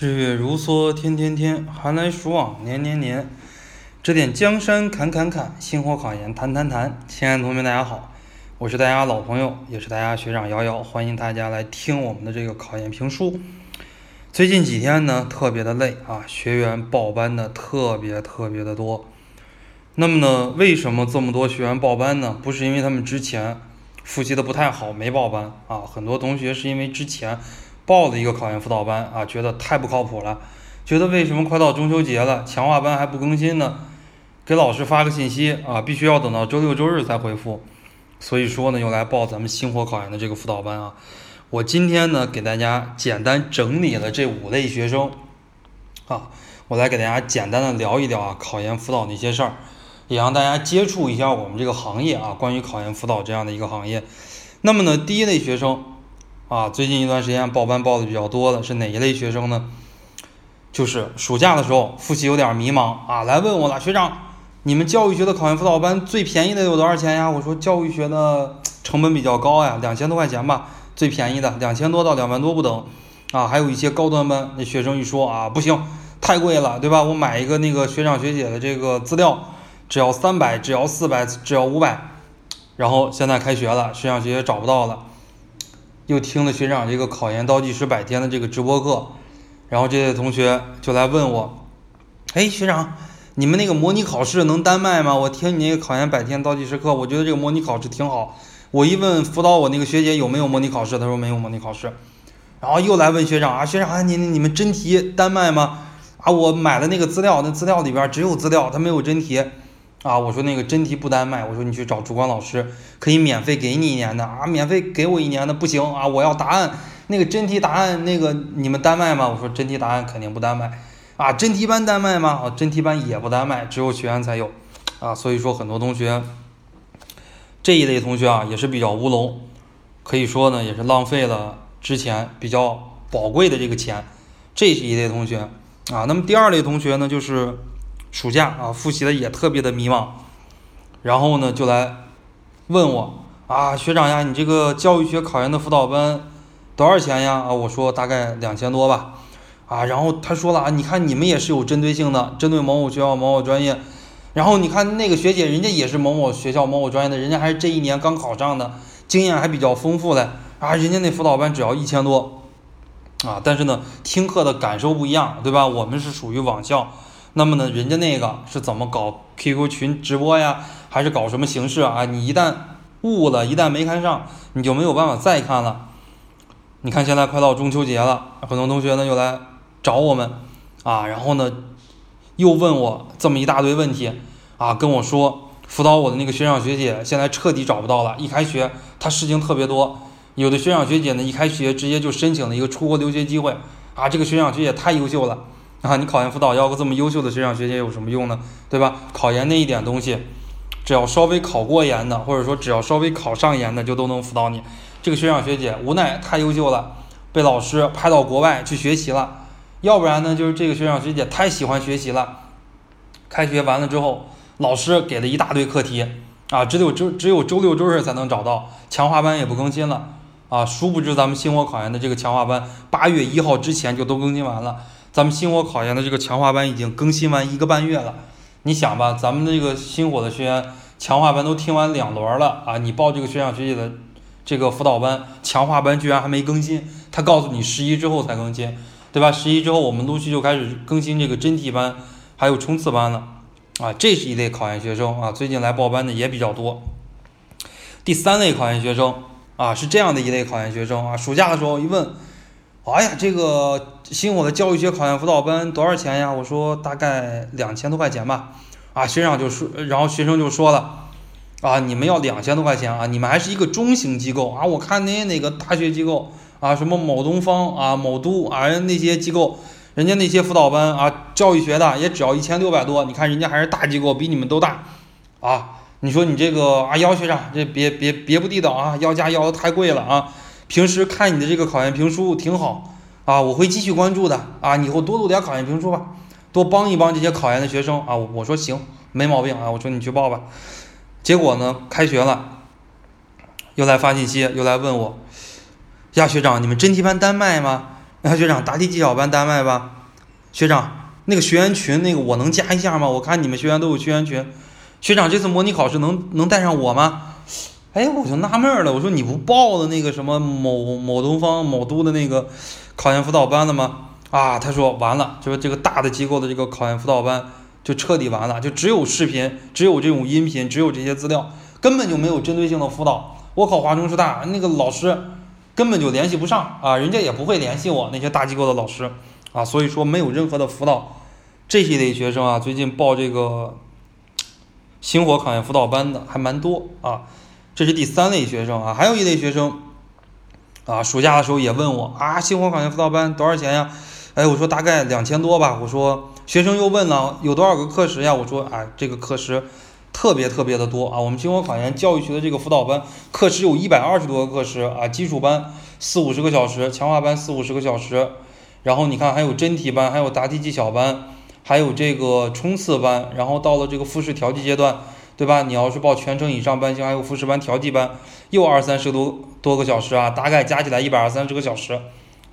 日月如梭，天天天，寒来暑往，年年年。指点江山，砍砍砍；星火考研，谈谈谈。亲爱的同学们，大家好，我是大家老朋友，也是大家学长瑶瑶，欢迎大家来听我们的这个考研评书。最近几天呢，特别的累啊，学员报班的特别特别的多。那么呢，为什么这么多学员报班呢？不是因为他们之前复习的不太好没报班啊，很多同学是因为之前。报了一个考研辅导班啊，觉得太不靠谱了，觉得为什么快到中秋节了，强化班还不更新呢？给老师发个信息啊，必须要等到周六周日才回复。所以说呢，又来报咱们星火考研的这个辅导班啊。我今天呢，给大家简单整理了这五类学生啊，我来给大家简单的聊一聊啊，考研辅导那些事儿，也让大家接触一下我们这个行业啊，关于考研辅导这样的一个行业。那么呢，第一类学生。啊，最近一段时间报班报的比较多的是哪一类学生呢？就是暑假的时候复习有点迷茫啊，来问我了，学长，你们教育学的考研辅导班最便宜的有多少钱呀？我说教育学的成本比较高呀，两千多块钱吧，最便宜的两千多到两万多不等啊，还有一些高端班，那学生一说啊，不行，太贵了，对吧？我买一个那个学长学姐的这个资料，只要三百，只要四百，只要五百，然后现在开学了，学长学姐找不到了。又听了学长这个考研倒计时百天的这个直播课，然后这些同学就来问我，哎，学长，你们那个模拟考试能单卖吗？我听你那个考研百天倒计时课，我觉得这个模拟考试挺好。我一问辅导我那个学姐有没有模拟考试，她说没有模拟考试。然后又来问学长啊，学长啊，你你们真题单卖吗？啊，我买了那个资料，那资料里边只有资料，它没有真题。啊，我说那个真题不单卖，我说你去找主管老师，可以免费给你一年的啊，免费给我一年的不行啊，我要答案，那个真题答案那个你们单卖吗？我说真题答案肯定不单卖，啊，真题班单卖吗？啊，真题班也不单卖，只有学员才有，啊，所以说很多同学这一类同学啊也是比较乌龙，可以说呢也是浪费了之前比较宝贵的这个钱，这是一类同学啊，那么第二类同学呢就是。暑假啊，复习的也特别的迷茫，然后呢，就来问我啊，学长呀，你这个教育学考研的辅导班多少钱呀？啊，我说大概两千多吧，啊，然后他说了啊，你看你们也是有针对性的，针对某某学校某某专业，然后你看那个学姐，人家也是某某学校某某专业的，人家还是这一年刚考上的，经验还比较丰富的啊，人家那辅导班只要一千多，啊，但是呢，听课的感受不一样，对吧？我们是属于网校。那么呢，人家那个是怎么搞 QQ 群直播呀，还是搞什么形式啊？你一旦误了，一旦没看上，你就没有办法再看了。你看现在快到中秋节了，很多同学呢又来找我们啊，然后呢又问我这么一大堆问题啊，跟我说辅导我的那个学长学姐现在彻底找不到了，一开学他事情特别多，有的学长学姐呢一开学直接就申请了一个出国留学机会啊，这个学长学姐太优秀了。啊，你考研辅导要个这么优秀的学长学姐有什么用呢？对吧？考研那一点东西，只要稍微考过研的，或者说只要稍微考上研的，就都能辅导你。这个学长学姐无奈太优秀了，被老师派到国外去学习了。要不然呢，就是这个学长学姐太喜欢学习了。开学完了之后，老师给了一大堆课题啊，只有周只有周六周日才能找到，强化班也不更新了啊。殊不知咱们星火考研的这个强化班，八月一号之前就都更新完了。咱们星火考研的这个强化班已经更新完一个半月了，你想吧，咱们这个星火的学员强化班都听完两轮了啊，你报这个学长学姐的这个辅导班强化班居然还没更新，他告诉你十一之后才更新，对吧？十一之后我们陆续就开始更新这个真题班，还有冲刺班了啊，这是一类考研学生啊，最近来报班的也比较多。第三类考研学生啊，是这样的一类考研学生啊，暑假的时候一问。哎呀，这个星火的教育学考研辅导班多少钱呀？我说大概两千多块钱吧。啊，学长就说，然后学生就说了，啊，你们要两千多块钱啊？你们还是一个中型机构啊？我看那哪个大学机构啊，什么某东方啊、某都啊，那些机构，人家那些辅导班啊，教育学的也只要一千六百多。你看人家还是大机构，比你们都大，啊，你说你这个啊，姚学长这别别别不地道啊，要价要的太贵了啊。平时看你的这个考研评书挺好啊，我会继续关注的啊，以后多录点考研评书吧，多帮一帮这些考研的学生啊。我说行，没毛病啊，我说你去报吧。结果呢，开学了，又来发信息，又来问我，呀学长，你们真题班单卖吗？哎，学长，答题技巧班单卖吧？学长，那个学员群那个我能加一下吗？我看你们学员都有学员群。学长，这次模拟考试能能带上我吗？哎，我就纳闷了，我说你不报的那个什么某某东方某都的那个考研辅导班了吗？啊，他说完了，就是这个大的机构的这个考研辅导班就彻底完了，就只有视频，只有这种音频，只有这些资料，根本就没有针对性的辅导。我考华中师大那个老师。根本就联系不上啊，人家也不会联系我那些大机构的老师啊，所以说没有任何的辅导。这一类学生啊，最近报这个星火考研辅导班的还蛮多啊。这是第三类学生啊，还有一类学生啊，暑假的时候也问我啊，星火考研辅导班多少钱呀？哎，我说大概两千多吧。我说学生又问了有多少个课时呀？我说啊，这个课时。特别特别的多啊！我们星火考研教育学的这个辅导班课时有一百二十多个课时啊，基础班四五十个小时，强化班四五十个小时，然后你看还有真题班，还有答题技巧班，还有这个冲刺班，然后到了这个复试调剂阶段，对吧？你要是报全程以上班型，还有复试班调剂班，又二三十多多个小时啊，大概加起来一百二三十个小时。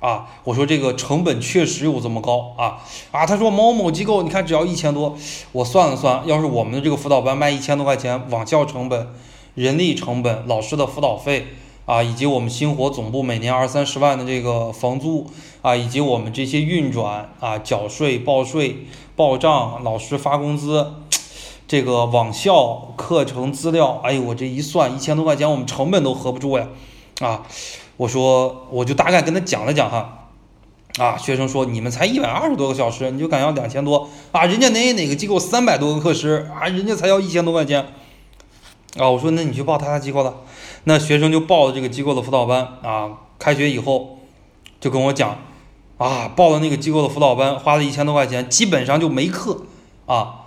啊，我说这个成本确实有这么高啊啊！他说某某机构，你看只要一千多，我算了算，要是我们的这个辅导班卖一千多块钱，网校成本、人力成本、老师的辅导费啊，以及我们星火总部每年二三十万的这个房租啊，以及我们这些运转啊、缴税、报税、报账、老师发工资，这个网校课程资料，哎呦，我这一算一千多块钱，我们成本都合不住呀，啊！我说，我就大概跟他讲了讲哈，啊，学生说你们才一百二十多个小时，你就敢要两千多啊？人家哪哪个机构三百多个课时啊，人家才要一千多块钱啊！我说那你去报他家机构了，那学生就报了这个机构的辅导班啊。开学以后就跟我讲啊，报了那个机构的辅导班，花了一千多块钱，基本上就没课啊。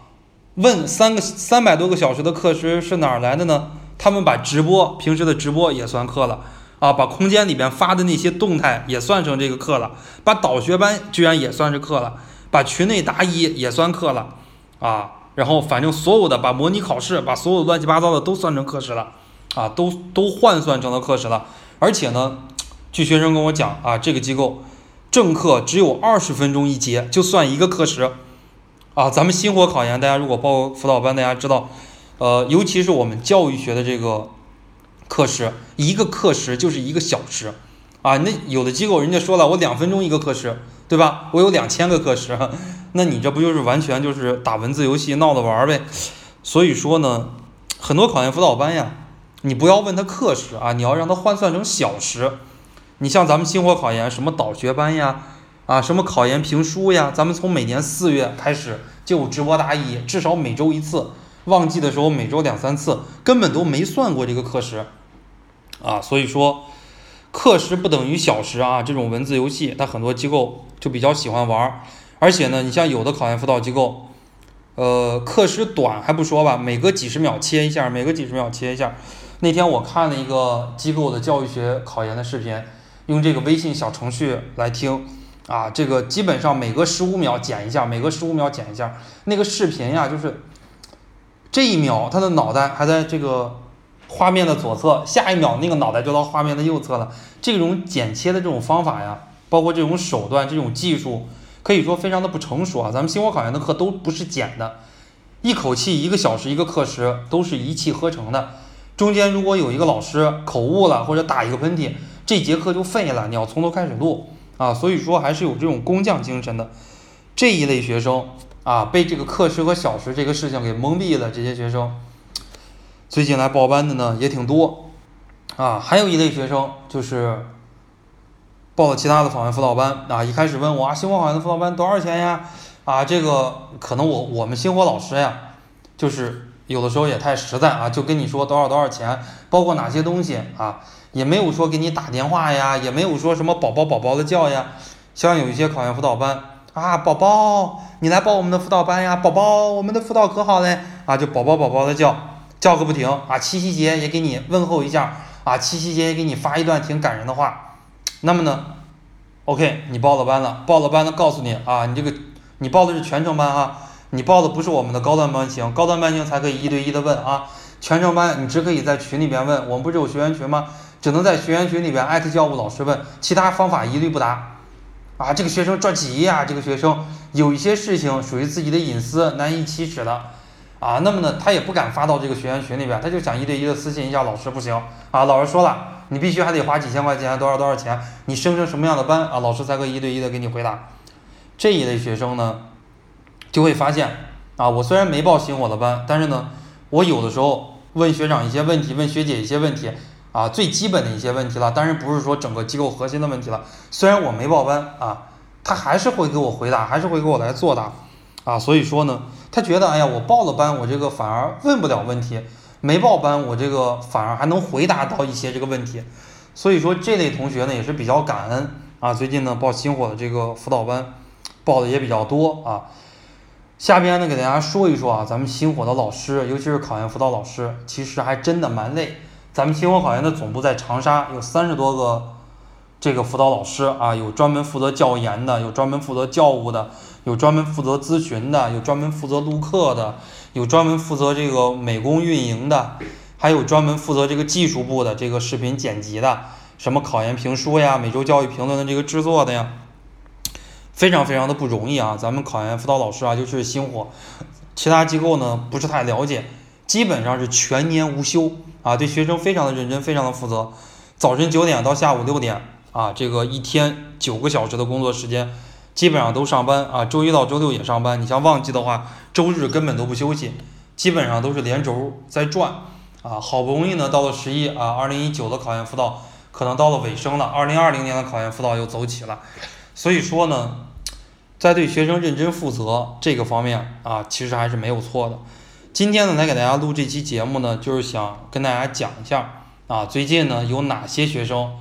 问三个三百多个小时的课时是哪儿来的呢？他们把直播平时的直播也算课了。啊，把空间里边发的那些动态也算成这个课了，把导学班居然也算是课了，把群内答疑也算课了，啊，然后反正所有的把模拟考试，把所有乱七八糟的都算成课时了，啊，都都换算成了课时了，而且呢，据学生跟我讲啊，这个机构正课只有二十分钟一节，就算一个课时，啊，咱们星火考研，大家如果报辅导班，大家知道，呃，尤其是我们教育学的这个。课时一个课时就是一个小时，啊，那有的机构人家说了，我两分钟一个课时，对吧？我有两千个课时，那你这不就是完全就是打文字游戏闹着玩呗？所以说呢，很多考研辅导班呀，你不要问他课时啊，你要让他换算成小时。你像咱们星火考研什么导学班呀，啊，什么考研评书呀，咱们从每年四月开始就有直播答疑，至少每周一次。旺季的时候每周两三次，根本都没算过这个课时，啊，所以说课时不等于小时啊，这种文字游戏，它很多机构就比较喜欢玩儿，而且呢，你像有的考研辅导机构，呃，课时短还不说吧，每隔几十秒切一下，每隔几十秒切一下。那天我看了一个机构的教育学考研的视频，用这个微信小程序来听，啊，这个基本上每隔十五秒剪一下，每隔十五秒剪一下，那个视频呀，就是。这一秒，他的脑袋还在这个画面的左侧，下一秒那个脑袋就到画面的右侧了。这种剪切的这种方法呀，包括这种手段、这种技术，可以说非常的不成熟啊。咱们星火考研的课都不是剪的，一口气一个小时一个课时都是一气呵成的。中间如果有一个老师口误了或者打一个喷嚏，这节课就废了，你要从头开始录啊。所以说还是有这种工匠精神的这一类学生。啊，被这个课时和小时这个事情给蒙蔽了。这些学生最近来报班的呢也挺多，啊，还有一类学生就是报了其他的访问辅导班啊。一开始问我啊，星火考研的辅导班多少钱呀？啊，这个可能我我们星火老师呀，就是有的时候也太实在啊，就跟你说多少多少钱，包括哪些东西啊，也没有说给你打电话呀，也没有说什么宝宝宝宝的叫呀。像有一些考研辅导班。啊，宝宝，你来报我们的辅导班呀！宝宝，我们的辅导可好嘞！啊，就宝宝宝宝的叫，叫个不停啊！七夕节也给你问候一下啊！七夕节也给你发一段挺感人的话。那么呢，OK，你报了班了，报了班了，告诉你啊，你这个你报的是全程班啊，你报的不是我们的高端班型，高端班型才可以一对一的问啊，全程班你只可以在群里边问，我们不是有学员群吗？只能在学员群里边艾特教务老师问，其他方法一律不答。啊，这个学生着急呀，这个学生有一些事情属于自己的隐私，难以启齿的，啊，那么呢，他也不敢发到这个学员群里边，他就想一对一的私信一下老师，不行啊，老师说了，你必须还得花几千块钱，多少多少钱，你升成什么样的班啊，老师才可一对一的给你回答。这一类学生呢，就会发现啊，我虽然没报星火的班，但是呢，我有的时候问学长一些问题，问学姐一些问题。啊，最基本的一些问题了，当然不是说整个机构核心的问题了。虽然我没报班啊，他还是会给我回答，还是会给我来作答，啊，所以说呢，他觉得，哎呀，我报了班，我这个反而问不了问题；没报班，我这个反而还能回答到一些这个问题。所以说这类同学呢也是比较感恩啊。最近呢报星火的这个辅导班，报的也比较多啊。下边呢给大家说一说啊，咱们星火的老师，尤其是考研辅导老师，其实还真的蛮累。咱们星火考研的总部在长沙，有三十多个这个辅导老师啊，有专门负责教研的，有专门负责教务的，有专门负责咨询的，有专门负责录课的，有专门负责这个美工运营的，还有专门负责这个技术部的这个视频剪辑的，什么考研评书呀、每周教育评论的这个制作的呀，非常非常的不容易啊！咱们考研辅导老师啊，就是星火，其他机构呢不是太了解，基本上是全年无休。啊，对学生非常的认真，非常的负责。早晨九点到下午六点，啊，这个一天九个小时的工作时间，基本上都上班啊。周一到周六也上班。你像旺季的话，周日根本都不休息，基本上都是连轴在转。啊，好不容易呢，到了十一啊，二零一九的考研辅导可能到了尾声了，二零二零年的考研辅导又走起了。所以说呢，在对学生认真负责这个方面啊，其实还是没有错的。今天呢，来给大家录这期节目呢，就是想跟大家讲一下啊，最近呢有哪些学生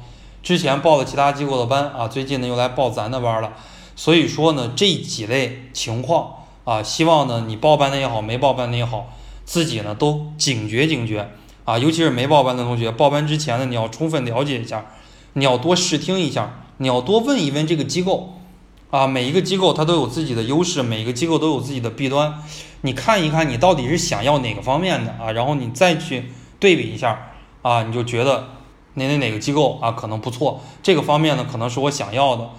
之前报了其他机构的班啊，最近呢又来报咱的班了。所以说呢，这几类情况啊，希望呢你报班的也好，没报班的也好，自己呢都警觉警觉啊，尤其是没报班的同学，报班之前呢，你要充分了解一下，你要多试听一下，你要多问一问这个机构。啊，每一个机构它都有自己的优势，每一个机构都有自己的弊端，你看一看你到底是想要哪个方面的啊，然后你再去对比一下啊，你就觉得哪哪哪个机构啊可能不错，这个方面呢可能是我想要的。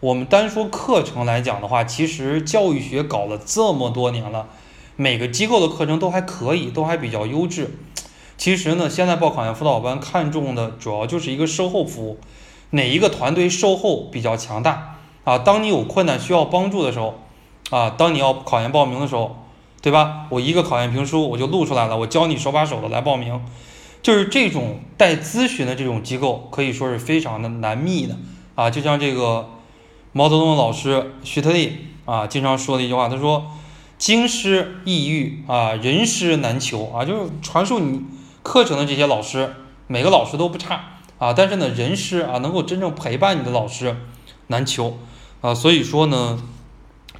我们单说课程来讲的话，其实教育学搞了这么多年了，每个机构的课程都还可以，都还比较优质。其实呢，现在报考研辅导班看重的主要就是一个售后服务，哪一个团队售后比较强大。啊，当你有困难需要帮助的时候，啊，当你要考研报名的时候，对吧？我一个考研评书我就录出来了，我教你手把手的来报名，就是这种带咨询的这种机构，可以说是非常的难觅的啊。就像这个毛泽东老师徐特立啊，经常说的一句话，他说：“经师易遇啊，人师难求啊。”就是传授你课程的这些老师，每个老师都不差啊，但是呢，人师啊，能够真正陪伴你的老师难求。啊，所以说呢，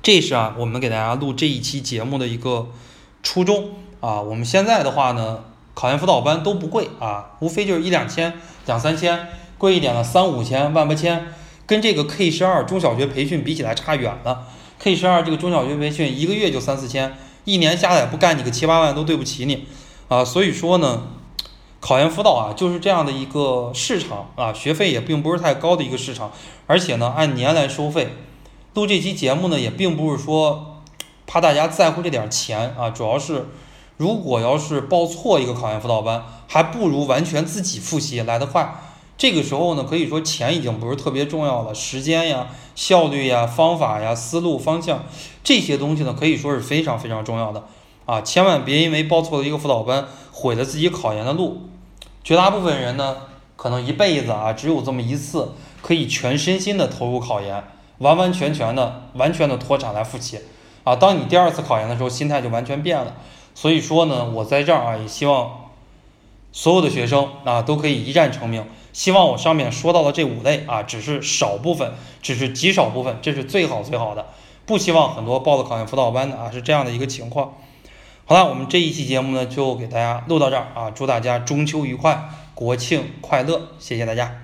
这是啊，我们给大家录这一期节目的一个初衷啊。我们现在的话呢，考研辅导班都不贵啊，无非就是一两千、两三千，贵一点的三五千、万八千，跟这个 K 十二中小学培训比起来差远了。K 十二这个中小学培训一个月就三四千，一年下来不干你个七八万都对不起你啊。所以说呢。考研辅导啊，就是这样的一个市场啊，学费也并不是太高的一个市场，而且呢，按年来收费。录这期节目呢，也并不是说怕大家在乎这点钱啊，主要是如果要是报错一个考研辅导班，还不如完全自己复习来得快。这个时候呢，可以说钱已经不是特别重要了，时间呀、效率呀、方法呀、思路方向这些东西呢，可以说是非常非常重要的啊，千万别因为报错了一个辅导班，毁了自己考研的路。绝大部分人呢，可能一辈子啊，只有这么一次可以全身心的投入考研，完完全全的、完全的脱产来复习啊。当你第二次考研的时候，心态就完全变了。所以说呢，我在这儿啊，也希望所有的学生啊，都可以一战成名。希望我上面说到的这五类啊，只是少部分，只是极少部分，这是最好最好的。不希望很多报了考研辅导班的啊，是这样的一个情况。好了，我们这一期节目呢，就给大家录到这儿啊！祝大家中秋愉快，国庆快乐！谢谢大家。